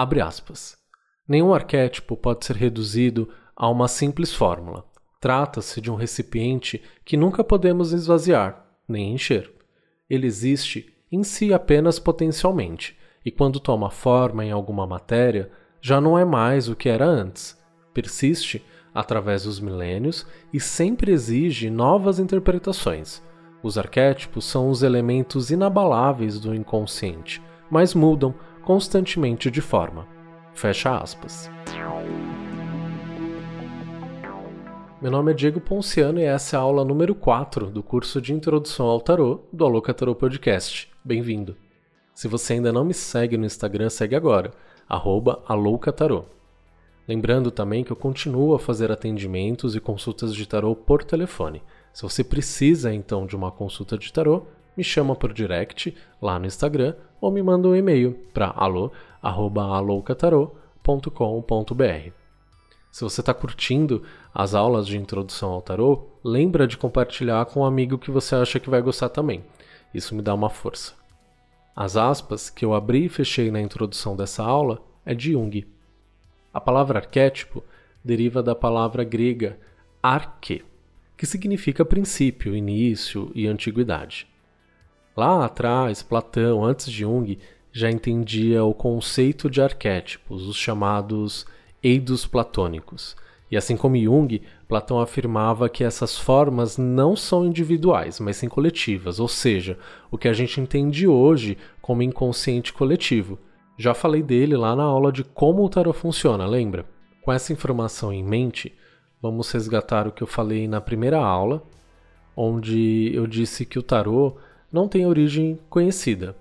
Abre aspas. Nenhum arquétipo pode ser reduzido a uma simples fórmula. Trata-se de um recipiente que nunca podemos esvaziar, nem encher. Ele existe em si apenas potencialmente, e quando toma forma em alguma matéria, já não é mais o que era antes. Persiste através dos milênios e sempre exige novas interpretações. Os arquétipos são os elementos inabaláveis do inconsciente, mas mudam constantemente de forma. Fecha aspas. Meu nome é Diego Ponciano e essa é a aula número 4 do curso de Introdução ao Tarô do Aloca Tarô Podcast. Bem-vindo! Se você ainda não me segue no Instagram, segue agora, arroba aloucatarô. Lembrando também que eu continuo a fazer atendimentos e consultas de tarô por telefone. Se você precisa então de uma consulta de tarô, me chama por direct lá no Instagram ou me manda um e-mail para alô@aloucatarô.com.br. Se você está curtindo as aulas de introdução ao tarô, lembra de compartilhar com um amigo que você acha que vai gostar também. Isso me dá uma força. As aspas que eu abri e fechei na introdução dessa aula é de Jung. A palavra arquétipo deriva da palavra grega arche, que significa princípio, início e antiguidade. Lá atrás, Platão, antes de Jung, já entendia o conceito de arquétipos, os chamados eidos platônicos. E assim como Jung, Platão afirmava que essas formas não são individuais, mas sim coletivas, ou seja, o que a gente entende hoje como inconsciente coletivo. Já falei dele lá na aula de como o tarot funciona, lembra? Com essa informação em mente, vamos resgatar o que eu falei na primeira aula, onde eu disse que o tarot não tem origem conhecida,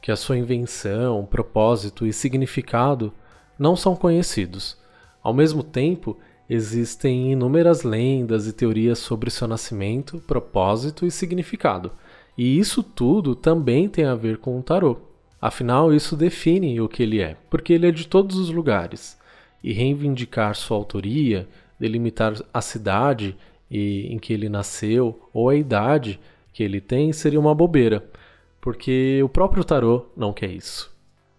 que a sua invenção, propósito e significado não são conhecidos. Ao mesmo tempo, existem inúmeras lendas e teorias sobre seu nascimento, propósito e significado. E isso tudo também tem a ver com o tarô. Afinal, isso define o que ele é, porque ele é de todos os lugares. E reivindicar sua autoria, delimitar a cidade em que ele nasceu ou a idade que ele tem seria uma bobeira, porque o próprio tarô não quer isso.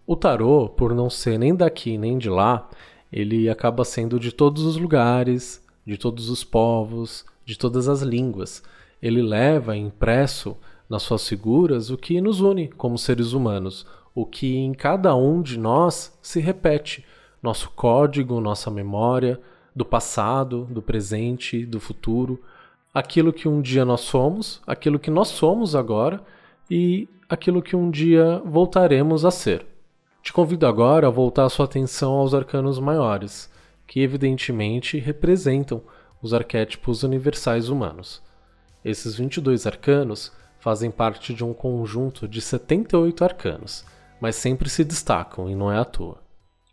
O tarô, por não ser nem daqui nem de lá, ele acaba sendo de todos os lugares, de todos os povos, de todas as línguas. Ele leva impresso nas suas figuras o que nos une como seres humanos, o que em cada um de nós se repete, nosso código, nossa memória, do passado, do presente, do futuro, aquilo que um dia nós somos, aquilo que nós somos agora e aquilo que um dia voltaremos a ser. Te convido agora a voltar a sua atenção aos arcanos maiores, que evidentemente representam os arquétipos universais humanos. Esses 22 arcanos fazem parte de um conjunto de 78 arcanos, mas sempre se destacam e não é à toa.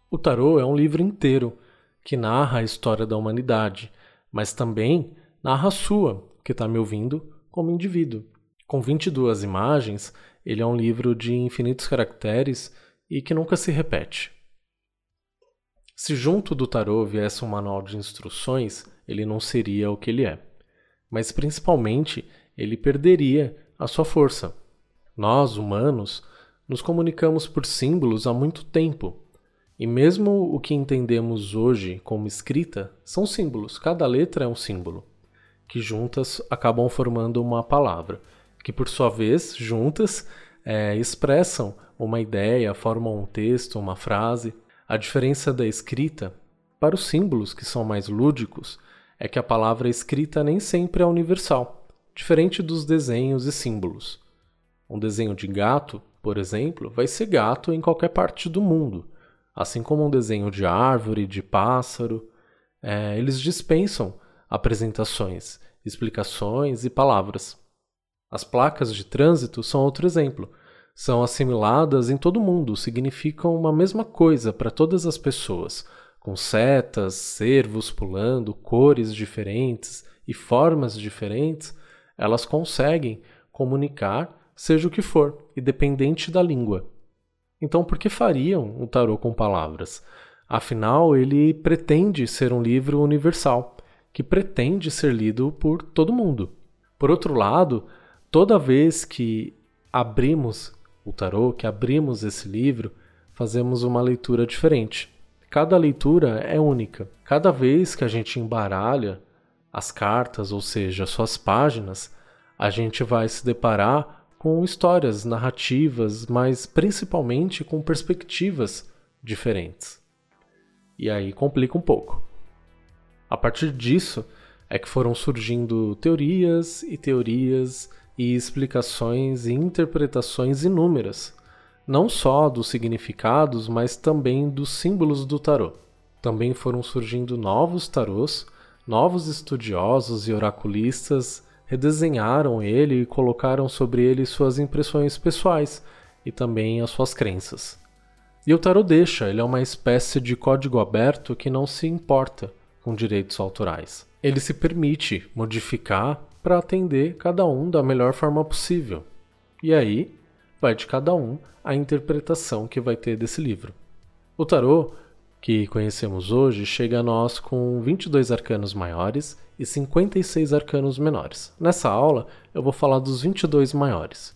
O tarô é um livro inteiro que narra a história da humanidade, mas também narra a sua, que está me ouvindo, como indivíduo. Com 22 imagens, ele é um livro de infinitos caracteres e que nunca se repete. Se junto do tarô viesse um manual de instruções, ele não seria o que ele é. Mas principalmente, ele perderia a sua força. Nós, humanos, nos comunicamos por símbolos há muito tempo. E mesmo o que entendemos hoje como escrita são símbolos, cada letra é um símbolo, que juntas acabam formando uma palavra, que por sua vez, juntas, é, expressam uma ideia, formam um texto, uma frase. A diferença da escrita para os símbolos que são mais lúdicos é que a palavra escrita nem sempre é universal, diferente dos desenhos e símbolos. Um desenho de gato, por exemplo, vai ser gato em qualquer parte do mundo, assim como um desenho de árvore, de pássaro. É, eles dispensam apresentações, explicações e palavras. As placas de trânsito são outro exemplo são assimiladas em todo mundo, significam uma mesma coisa para todas as pessoas, com setas, cervos pulando, cores diferentes e formas diferentes, elas conseguem comunicar seja o que for, independente da língua. Então, por que fariam o tarô com palavras? Afinal, ele pretende ser um livro universal, que pretende ser lido por todo mundo. Por outro lado, toda vez que abrimos o tarô, que abrimos esse livro, fazemos uma leitura diferente. Cada leitura é única. Cada vez que a gente embaralha as cartas, ou seja, suas páginas, a gente vai se deparar com histórias, narrativas, mas principalmente com perspectivas diferentes. E aí complica um pouco. A partir disso é que foram surgindo teorias e teorias e explicações e interpretações inúmeras, não só dos significados, mas também dos símbolos do tarô. Também foram surgindo novos tarôs, novos estudiosos e oraculistas redesenharam ele e colocaram sobre ele suas impressões pessoais e também as suas crenças. E o tarot deixa, ele é uma espécie de código aberto que não se importa com direitos autorais. Ele se permite modificar para atender cada um da melhor forma possível. E aí vai de cada um a interpretação que vai ter desse livro. O tarot que conhecemos hoje chega a nós com 22 arcanos maiores e 56 arcanos menores. Nessa aula eu vou falar dos 22 maiores.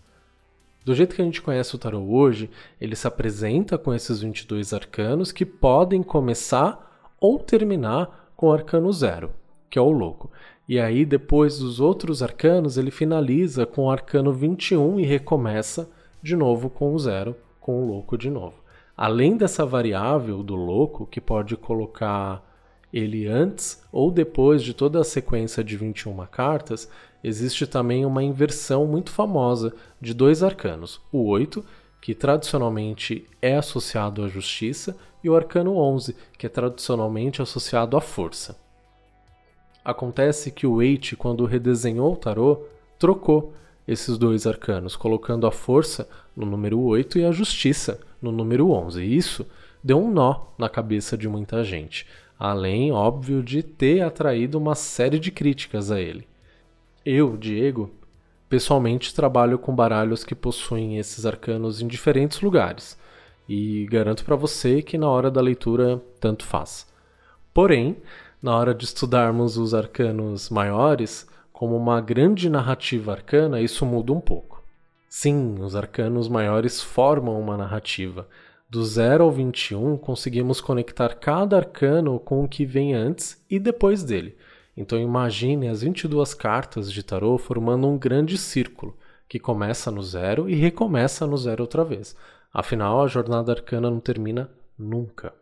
Do jeito que a gente conhece o tarot hoje, ele se apresenta com esses 22 arcanos que podem começar ou terminar com o arcano zero, que é o louco. E aí, depois dos outros arcanos, ele finaliza com o arcano 21 e recomeça de novo com o zero, com o louco de novo. Além dessa variável do louco, que pode colocar ele antes ou depois de toda a sequência de 21 cartas, existe também uma inversão muito famosa de dois arcanos: o 8, que tradicionalmente é associado à justiça, e o arcano 11, que é tradicionalmente associado à força. Acontece que o Eight, quando redesenhou o tarô, trocou esses dois arcanos, colocando a força no número 8 e a justiça no número 11. E isso deu um nó na cabeça de muita gente além, óbvio, de ter atraído uma série de críticas a ele. Eu, Diego, pessoalmente trabalho com baralhos que possuem esses arcanos em diferentes lugares, e garanto para você que na hora da leitura tanto faz. Porém, na hora de estudarmos os arcanos maiores, como uma grande narrativa arcana, isso muda um pouco. Sim, os arcanos maiores formam uma narrativa, do 0 ao 21, conseguimos conectar cada arcano com o que vem antes e depois dele. Então imagine as 22 cartas de tarô formando um grande círculo, que começa no zero e recomeça no zero outra vez. Afinal, a jornada arcana não termina nunca.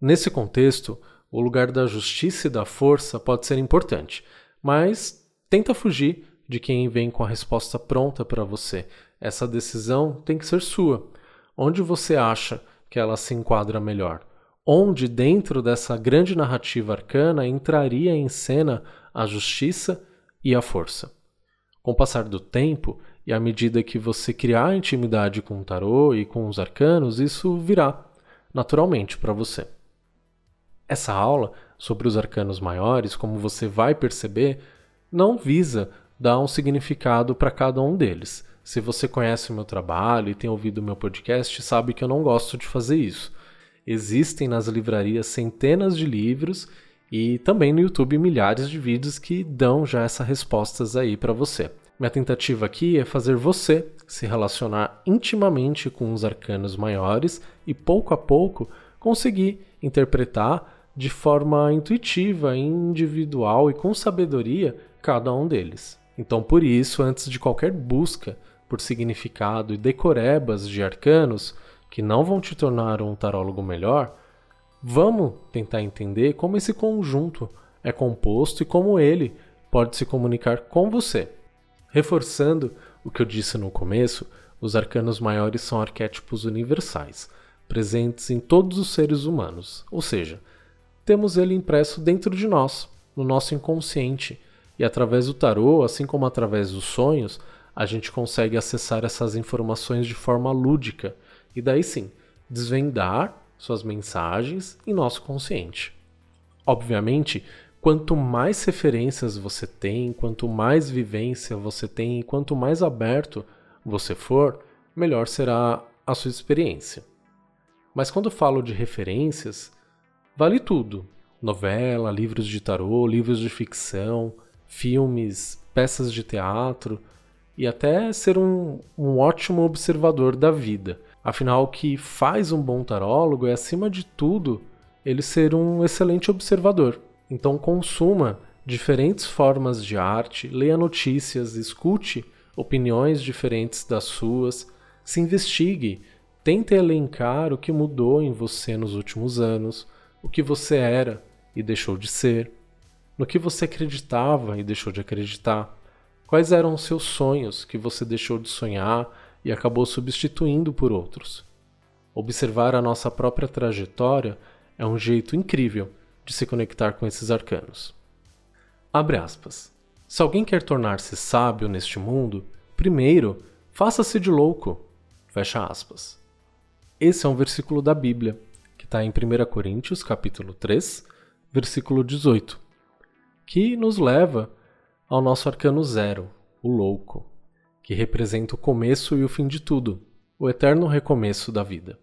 Nesse contexto, o lugar da justiça e da força pode ser importante, mas tenta fugir de quem vem com a resposta pronta para você. Essa decisão tem que ser sua. Onde você acha que ela se enquadra melhor? Onde, dentro dessa grande narrativa arcana, entraria em cena a justiça e a força? Com o passar do tempo, e à medida que você criar intimidade com o tarô e com os arcanos, isso virá naturalmente para você. Essa aula sobre os arcanos maiores, como você vai perceber, não visa dar um significado para cada um deles. Se você conhece o meu trabalho e tem ouvido o meu podcast, sabe que eu não gosto de fazer isso. Existem nas livrarias centenas de livros e também no YouTube milhares de vídeos que dão já essas respostas aí para você. Minha tentativa aqui é fazer você se relacionar intimamente com os arcanos maiores e pouco a pouco conseguir interpretar de forma intuitiva, individual e com sabedoria cada um deles. Então, por isso, antes de qualquer busca por significado e decorebas de arcanos que não vão te tornar um tarólogo melhor, vamos tentar entender como esse conjunto é composto e como ele pode se comunicar com você. Reforçando o que eu disse no começo, os arcanos maiores são arquétipos universais, presentes em todos os seres humanos, ou seja, temos ele impresso dentro de nós, no nosso inconsciente, e através do tarô, assim como através dos sonhos, a gente consegue acessar essas informações de forma lúdica. E daí sim desvendar suas mensagens em nosso consciente. Obviamente, quanto mais referências você tem, quanto mais vivência você tem quanto mais aberto você for, melhor será a sua experiência. Mas quando falo de referências, vale tudo: novela, livros de tarô, livros de ficção, filmes, peças de teatro, e até ser um, um ótimo observador da vida. Afinal, o que faz um bom tarólogo é, acima de tudo, ele ser um excelente observador. Então, consuma diferentes formas de arte, leia notícias, escute opiniões diferentes das suas, se investigue, tente elencar o que mudou em você nos últimos anos, o que você era e deixou de ser, no que você acreditava e deixou de acreditar, quais eram os seus sonhos que você deixou de sonhar e acabou substituindo por outros. Observar a nossa própria trajetória é um jeito incrível de se conectar com esses arcanos. Abre aspas. Se alguém quer tornar-se sábio neste mundo, primeiro, faça-se de louco. Fecha aspas. Esse é um versículo da Bíblia, que está em 1 Coríntios, capítulo 3, versículo 18, que nos leva ao nosso arcano zero, o louco que representa o começo e o fim de tudo, o eterno recomeço da vida.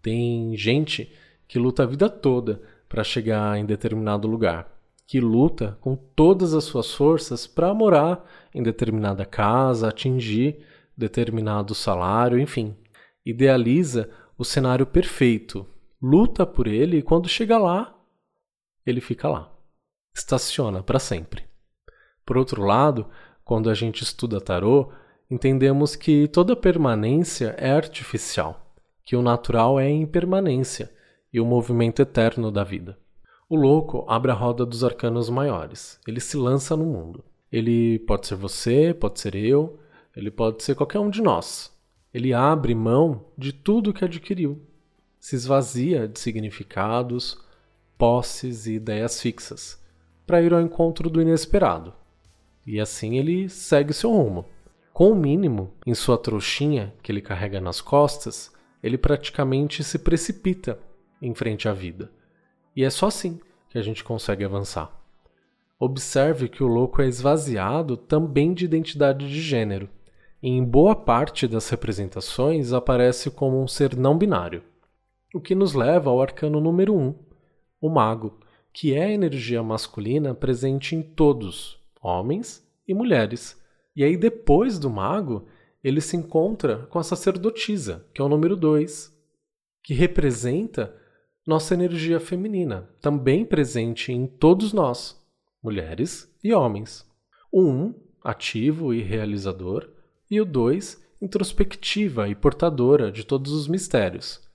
Tem gente que luta a vida toda para chegar em determinado lugar, que luta com todas as suas forças para morar em determinada casa, atingir determinado salário, enfim. Idealiza o cenário perfeito, luta por ele e quando chega lá, ele fica lá. Estaciona para sempre. Por outro lado, quando a gente estuda tarô, entendemos que toda permanência é artificial, que o natural é impermanência e o movimento eterno da vida. O louco abre a roda dos arcanos maiores, ele se lança no mundo. Ele pode ser você, pode ser eu, ele pode ser qualquer um de nós. Ele abre mão de tudo que adquiriu, se esvazia de significados, posses e ideias fixas, para ir ao encontro do inesperado, e assim ele segue seu rumo. Com o mínimo em sua trouxinha que ele carrega nas costas, ele praticamente se precipita em frente à vida. E é só assim que a gente consegue avançar. Observe que o louco é esvaziado também de identidade de gênero. E em boa parte das representações aparece como um ser não binário. O que nos leva ao arcano número 1, um, o mago, que é a energia masculina presente em todos, homens e mulheres. E aí, depois do mago, ele se encontra com a sacerdotisa, que é o número 2, que representa nossa energia feminina, também presente em todos nós, mulheres e homens. O 1, um, ativo e realizador, e o 2, introspectiva e portadora de todos os mistérios.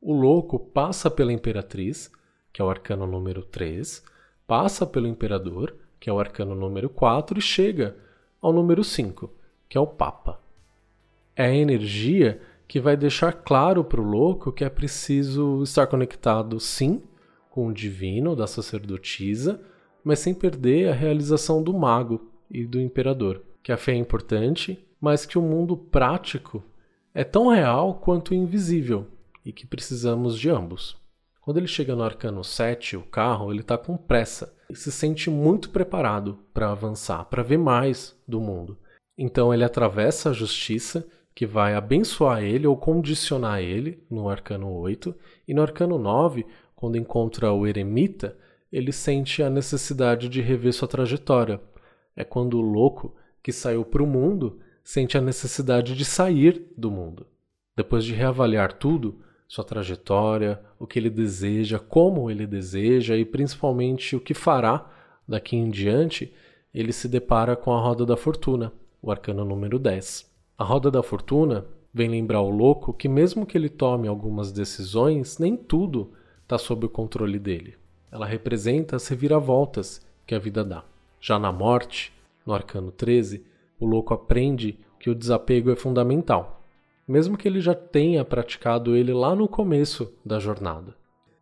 O louco passa pela imperatriz, que é o arcano número 3, passa pelo imperador que é o arcano número 4, e chega ao número 5, que é o Papa. É a energia que vai deixar claro para o louco que é preciso estar conectado, sim, com o divino da sacerdotisa, mas sem perder a realização do mago e do imperador. Que a fé é importante, mas que o mundo prático é tão real quanto invisível e que precisamos de ambos. Quando ele chega no arcano 7, o carro, ele está com pressa e se sente muito preparado para avançar, para ver mais do mundo. Então ele atravessa a justiça, que vai abençoar ele ou condicionar ele no arcano 8, e no arcano 9, quando encontra o eremita, ele sente a necessidade de rever sua trajetória. É quando o louco que saiu para o mundo sente a necessidade de sair do mundo. Depois de reavaliar tudo, sua trajetória, o que ele deseja, como ele deseja e principalmente o que fará daqui em diante, ele se depara com a Roda da Fortuna, o arcano número 10. A Roda da Fortuna vem lembrar o louco que, mesmo que ele tome algumas decisões, nem tudo está sob o controle dele. Ela representa as reviravoltas que a vida dá. Já na morte, no arcano 13, o louco aprende que o desapego é fundamental mesmo que ele já tenha praticado ele lá no começo da jornada.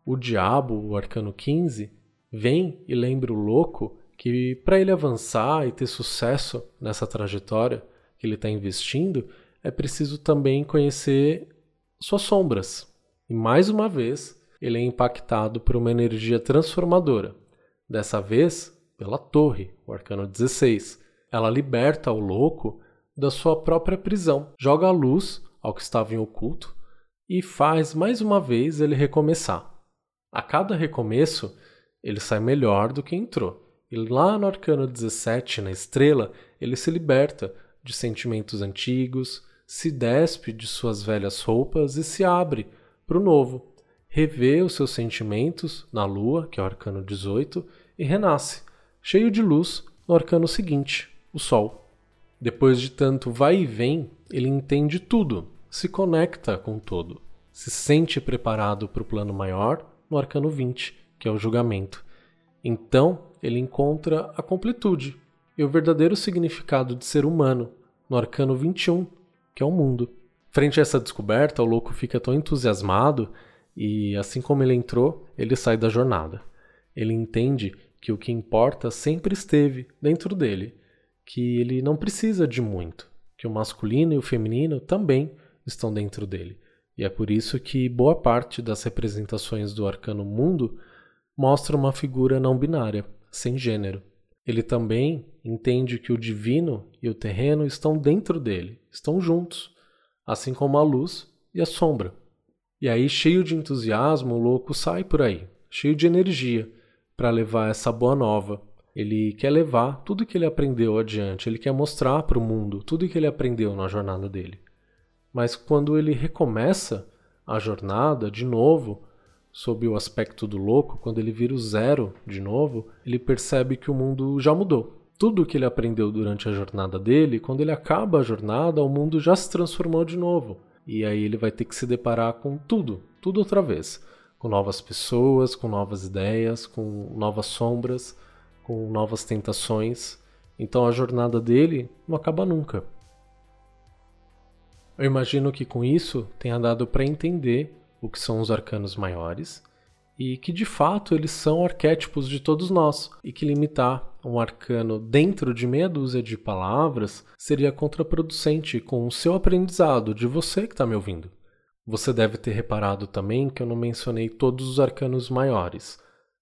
O diabo, o arcano 15, vem e lembra o louco que para ele avançar e ter sucesso nessa trajetória que ele está investindo, é preciso também conhecer suas sombras. E mais uma vez, ele é impactado por uma energia transformadora. Dessa vez, pela torre, o arcano 16. Ela liberta o louco da sua própria prisão, joga a luz ao que estava em oculto e faz mais uma vez ele recomeçar. A cada recomeço, ele sai melhor do que entrou. E lá no arcano 17, na estrela, ele se liberta de sentimentos antigos, se despe de suas velhas roupas e se abre para o novo, revê os seus sentimentos na lua, que é o arcano 18, e renasce, cheio de luz, no arcano seguinte, o sol. Depois de tanto vai e vem, ele entende tudo, se conecta com todo, se sente preparado para o plano maior no arcano 20, que é o julgamento. Então, ele encontra a completude e o verdadeiro significado de ser humano no arcano 21, que é o mundo. Frente a essa descoberta, o louco fica tão entusiasmado e, assim como ele entrou, ele sai da jornada. Ele entende que o que importa sempre esteve dentro dele, que ele não precisa de muito, que o masculino e o feminino também estão dentro dele. E é por isso que boa parte das representações do arcano mundo mostra uma figura não binária, sem gênero. Ele também entende que o divino e o terreno estão dentro dele, estão juntos, assim como a luz e a sombra. E aí, cheio de entusiasmo, o louco sai por aí, cheio de energia, para levar essa boa nova. Ele quer levar tudo que ele aprendeu adiante, ele quer mostrar para o mundo tudo que ele aprendeu na jornada dele. Mas quando ele recomeça a jornada de novo, sob o aspecto do louco, quando ele vira o zero de novo, ele percebe que o mundo já mudou. Tudo o que ele aprendeu durante a jornada dele, quando ele acaba a jornada, o mundo já se transformou de novo. E aí ele vai ter que se deparar com tudo, tudo outra vez. Com novas pessoas, com novas ideias, com novas sombras, com novas tentações. Então a jornada dele não acaba nunca. Eu imagino que com isso tenha dado para entender o que são os arcanos maiores e que de fato eles são arquétipos de todos nós e que limitar um arcano dentro de meia dúzia de palavras seria contraproducente com o seu aprendizado de você que está me ouvindo. Você deve ter reparado também que eu não mencionei todos os arcanos maiores,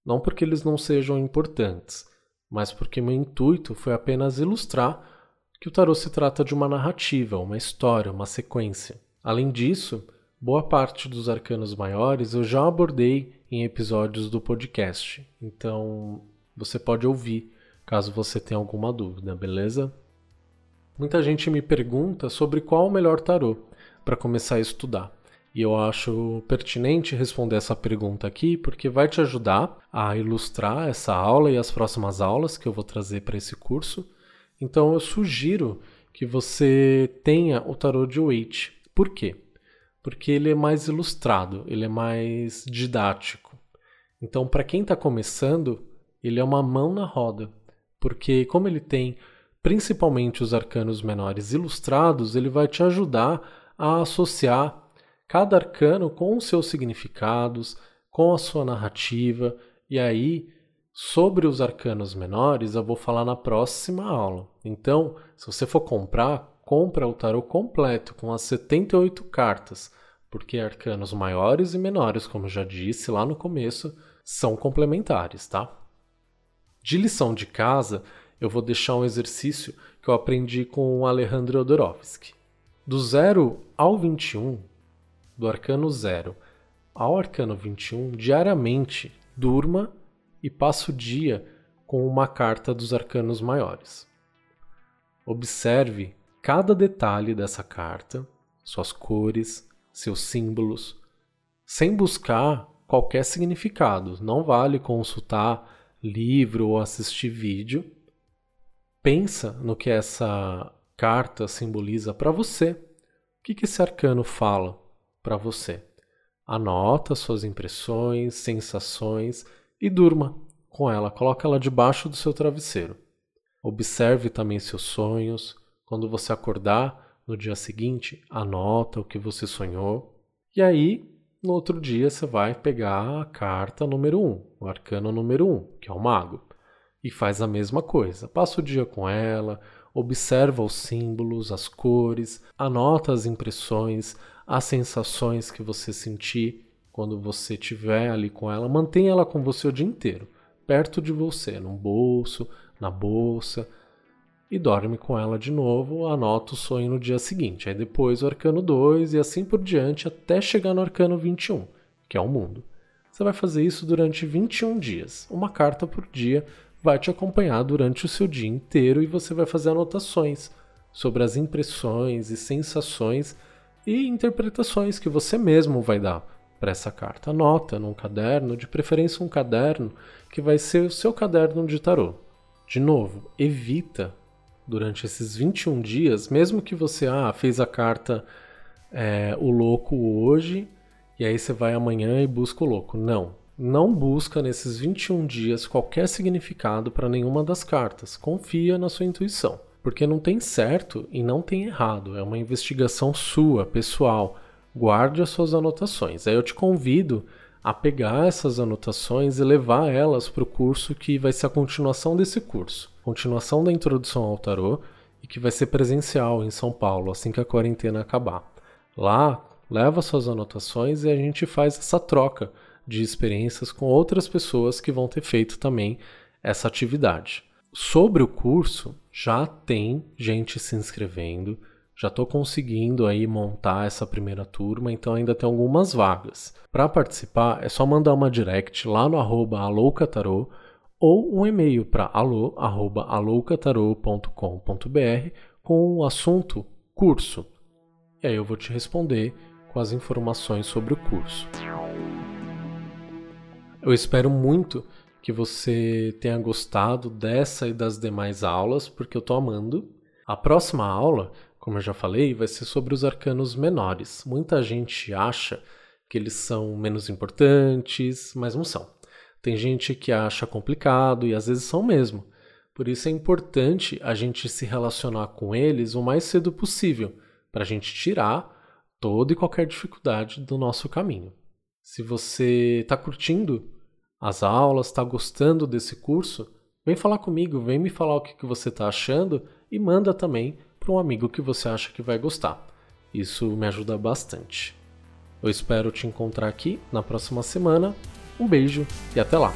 não porque eles não sejam importantes, mas porque meu intuito foi apenas ilustrar que o tarô se trata de uma narrativa, uma história, uma sequência. Além disso, boa parte dos arcanos maiores eu já abordei em episódios do podcast, então você pode ouvir caso você tenha alguma dúvida, beleza? Muita gente me pergunta sobre qual o melhor tarô para começar a estudar. E eu acho pertinente responder essa pergunta aqui porque vai te ajudar a ilustrar essa aula e as próximas aulas que eu vou trazer para esse curso então eu sugiro que você tenha o tarô de Waite. Por quê? Porque ele é mais ilustrado, ele é mais didático. Então, para quem está começando, ele é uma mão na roda, porque como ele tem principalmente os arcanos menores ilustrados, ele vai te ajudar a associar cada arcano com os seus significados, com a sua narrativa, e aí Sobre os arcanos menores, eu vou falar na próxima aula. Então, se você for comprar, compra o tarô completo com as 78 cartas, porque arcanos maiores e menores, como já disse lá no começo, são complementares, tá? De lição de casa, eu vou deixar um exercício que eu aprendi com o Alejandro Odorovsky. Do 0 ao 21, do arcano 0 ao arcano 21, diariamente durma e passa o dia com uma carta dos arcanos maiores. Observe cada detalhe dessa carta, suas cores, seus símbolos, sem buscar qualquer significado. Não vale consultar livro ou assistir vídeo. Pensa no que essa carta simboliza para você. O que, esse arcano fala para você? Anota suas impressões, sensações e durma com ela. Coloca ela debaixo do seu travesseiro. Observe também seus sonhos. Quando você acordar no dia seguinte, anota o que você sonhou. E aí, no outro dia, você vai pegar a carta número 1, um, o arcano número 1, um, que é o mago, e faz a mesma coisa. Passa o dia com ela, observa os símbolos, as cores, anota as impressões, as sensações que você sentir quando você estiver ali com ela, mantenha ela com você o dia inteiro, perto de você, no bolso, na bolsa, e dorme com ela de novo, anota o sonho no dia seguinte. Aí depois o arcano 2 e assim por diante até chegar no arcano 21, que é o mundo. Você vai fazer isso durante 21 dias. Uma carta por dia vai te acompanhar durante o seu dia inteiro e você vai fazer anotações sobre as impressões e sensações e interpretações que você mesmo vai dar para essa carta. Anota num caderno, de preferência um caderno que vai ser o seu caderno de tarô. De novo, evita durante esses 21 dias, mesmo que você ah, fez a carta é, o louco hoje e aí você vai amanhã e busca o louco. Não. Não busca nesses 21 dias qualquer significado para nenhuma das cartas. Confia na sua intuição. Porque não tem certo e não tem errado. É uma investigação sua, pessoal. Guarde as suas anotações. Aí eu te convido a pegar essas anotações e levar elas para o curso que vai ser a continuação desse curso. Continuação da introdução ao tarô e que vai ser presencial em São Paulo assim que a quarentena acabar. Lá, leva suas anotações e a gente faz essa troca de experiências com outras pessoas que vão ter feito também essa atividade. Sobre o curso, já tem gente se inscrevendo, já estou conseguindo aí montar essa primeira turma, então ainda tem algumas vagas. Para participar, é só mandar uma direct lá no arroba aloucatarô ou um e-mail para alô.aloucatarô.com.br com o assunto curso. E aí eu vou te responder com as informações sobre o curso. Eu espero muito que você tenha gostado dessa e das demais aulas, porque eu estou amando. A próxima aula, como eu já falei, vai ser sobre os arcanos menores. Muita gente acha que eles são menos importantes, mas não são. Tem gente que acha complicado e às vezes são mesmo. Por isso é importante a gente se relacionar com eles o mais cedo possível, para a gente tirar toda e qualquer dificuldade do nosso caminho. Se você está curtindo as aulas, está gostando desse curso, vem falar comigo, vem me falar o que, que você está achando e manda também para um amigo que você acha que vai gostar. Isso me ajuda bastante. Eu espero te encontrar aqui na próxima semana. Um beijo e até lá!